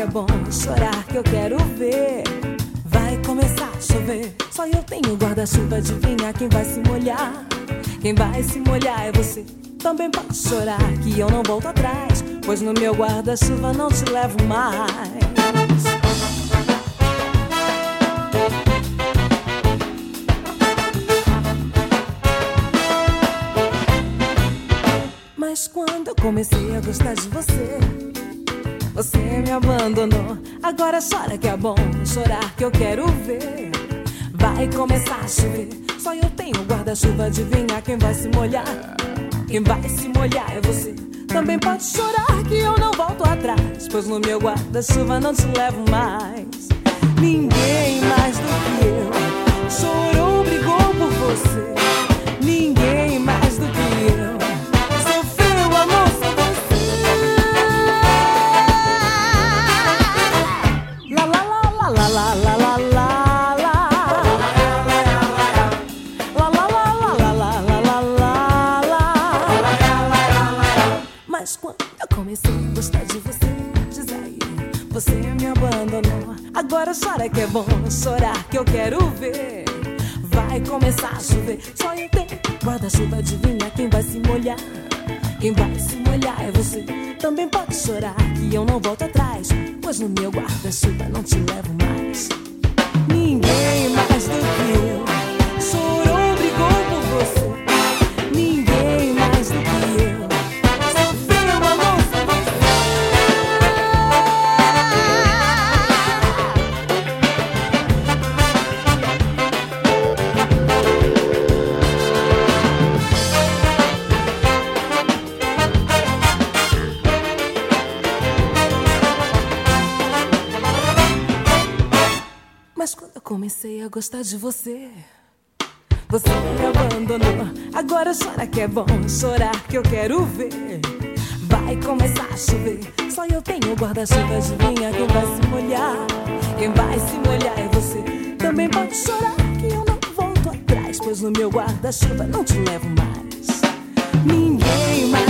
que é bom chorar que eu quero ver. Vai começar a chover, só eu tenho guarda-chuva, adivinha quem vai se molhar. Quem vai se molhar é você. Também pode chorar que eu não volto atrás, pois no meu guarda-chuva não te levo mais. Mas quando eu comecei a gostar de você, você me abandonou. Agora chora que é bom, chorar que eu quero ver. Vai começar a chover, só eu tenho guarda-chuva. Adivinha quem vai se molhar? Quem vai se molhar é você. Também pode chorar que eu não volto atrás. Pois no meu guarda-chuva não te levo mais. Ninguém mais do que eu chorou, brigou por você. Eu quero quero ver. Vai começar a chover, só eu tenho guarda-chuva, adivinha quem vai se molhar? Quem vai se molhar é você. Também pode chorar que eu não volto atrás, pois no meu guarda-chuva não te levo mais. Ninguém mais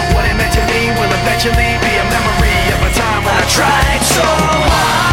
Meant to me will eventually be a memory of a time when I tried so hard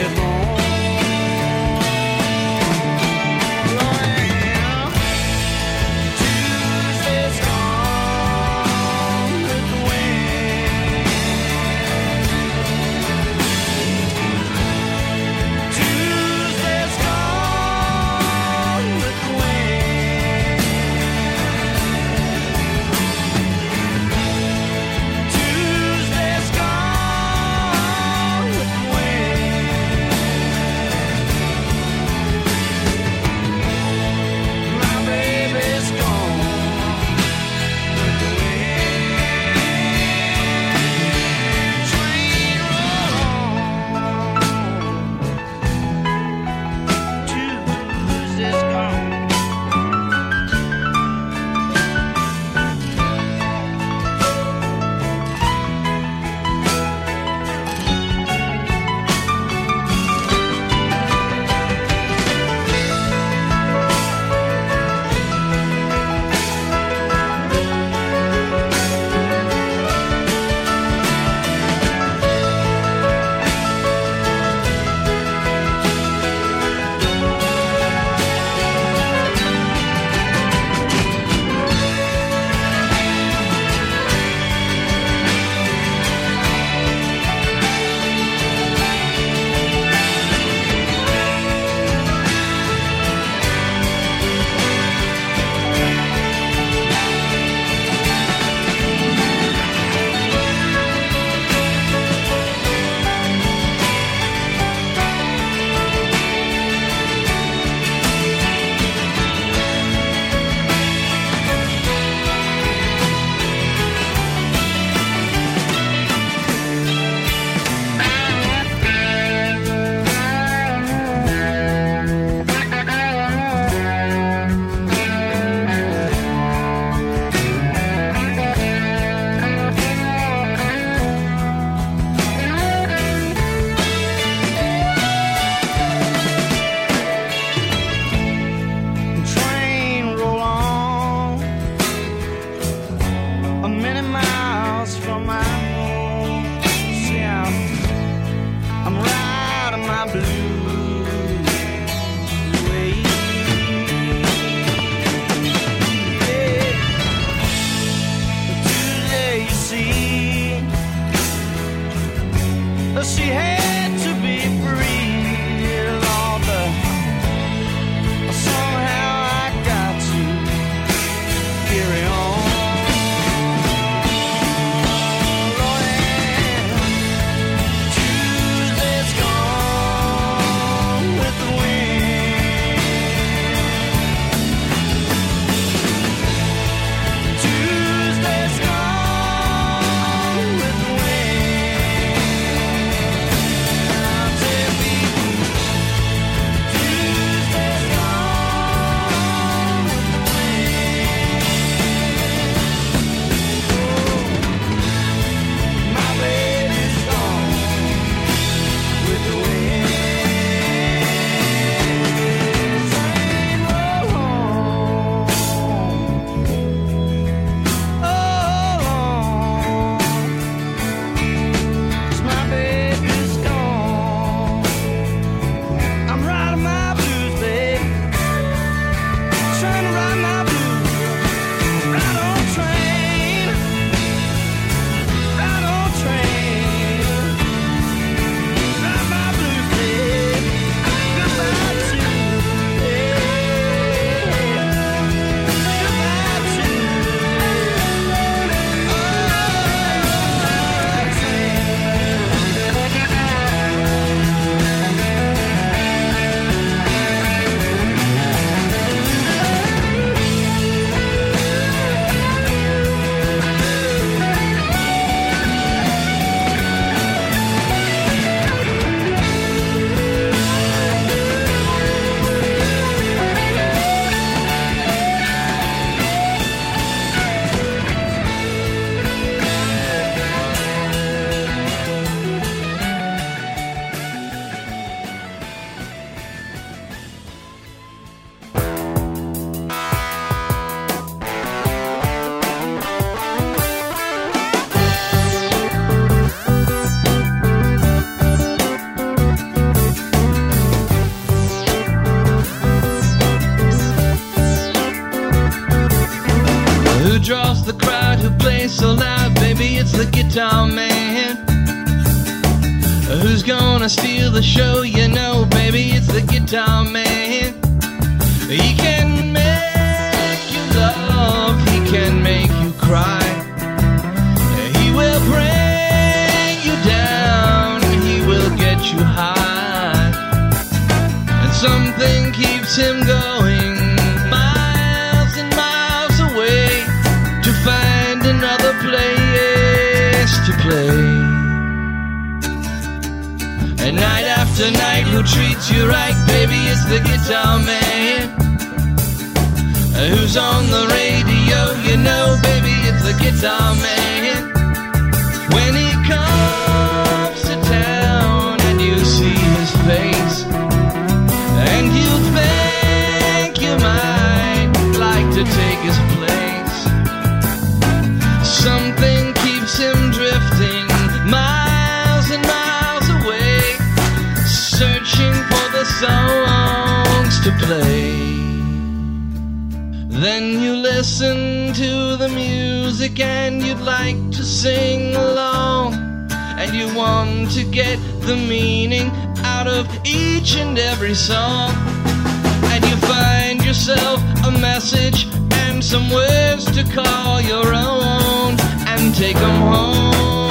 at show, you know, baby, it's the guitar man. He can make you love, he can make you cry. He will bring you down, he will get you high. And something keeps him going miles and miles away to find another place to play. Who treats you right, baby, is the guitar man. Who's on the radio, you know, baby, it's the guitar man. When he comes to town and you see his face, and you think you might like to take his place. Listen to the music and you'd like to sing along. And you want to get the meaning out of each and every song. And you find yourself a message and some words to call your own and take them home.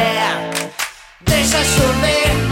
É, deixa chover.